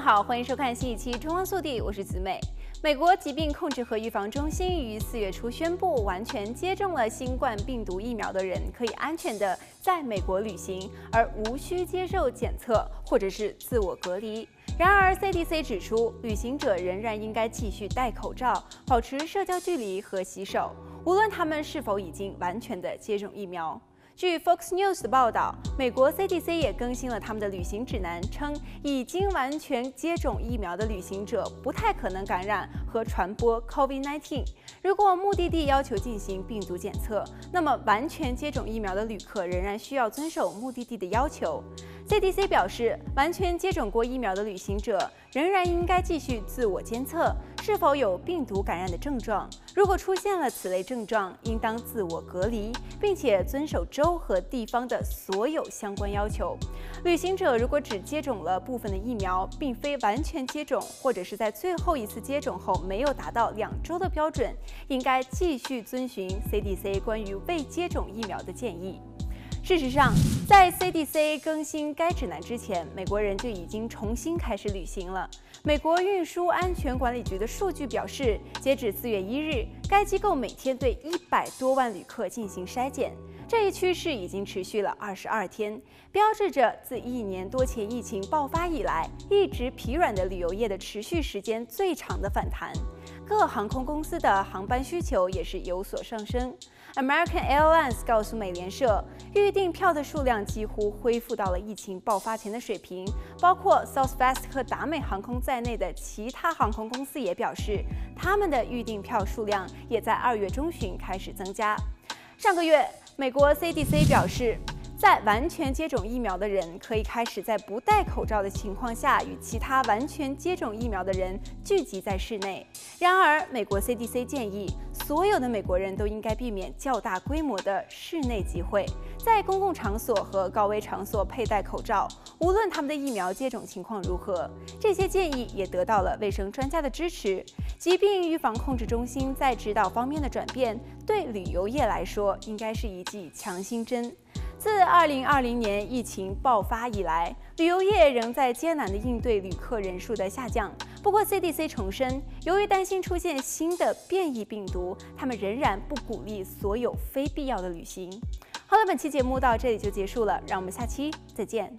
好，欢迎收看新一期《中央速递》，我是子美。美国疾病控制和预防中心于四月初宣布，完全接种了新冠病毒疫苗的人可以安全地在美国旅行，而无需接受检测或者是自我隔离。然而，CDC 指出，旅行者仍然应该继续戴口罩、保持社交距离和洗手，无论他们是否已经完全的接种疫苗。据 Fox News 的报道，美国 CDC 也更新了他们的旅行指南，称已经完全接种疫苗的旅行者不太可能感染和传播 COVID-19。如果目的地要求进行病毒检测，那么完全接种疫苗的旅客仍然需要遵守目的地的要求。CDC 表示，完全接种过疫苗的旅行者仍然应该继续自我监测是否有病毒感染的症状。如果出现了此类症状，应当自我隔离，并且遵守州和地方的所有相关要求。旅行者如果只接种了部分的疫苗，并非完全接种，或者是在最后一次接种后没有达到两周的标准，应该继续遵循 CDC 关于未接种疫苗的建议。事实上，在 CDC 更新该指南之前，美国人就已经重新开始旅行了。美国运输安全管理局的数据表示，截止四月一日，该机构每天对一百多万旅客进行筛检。这一趋势已经持续了二十二天，标志着自一年多前疫情爆发以来，一直疲软的旅游业的持续时间最长的反弹。各航空公司的航班需求也是有所上升。American Airlines 告诉美联社，预订票的数量几乎恢复到了疫情爆发前的水平。包括 Southwest 和达美航空在内的其他航空公司也表示，他们的预订票数量也在二月中旬开始增加。上个月，美国 CDC 表示，在完全接种疫苗的人可以开始在不戴口罩的情况下与其他完全接种疫苗的人聚集在室内。然而，美国 CDC 建议所有的美国人都应该避免较大规模的室内集会，在公共场所和高危场所佩戴口罩，无论他们的疫苗接种情况如何。这些建议也得到了卫生专家的支持。疾病预防控制中心在指导方面的转变，对旅游业来说应该是一剂强心针。自2020年疫情爆发以来，旅游业仍在艰难地应对旅客人数的下降。不过，CDC 重申，由于担心出现新的变异病毒，他们仍然不鼓励所有非必要的旅行。好了，本期节目到这里就结束了，让我们下期再见。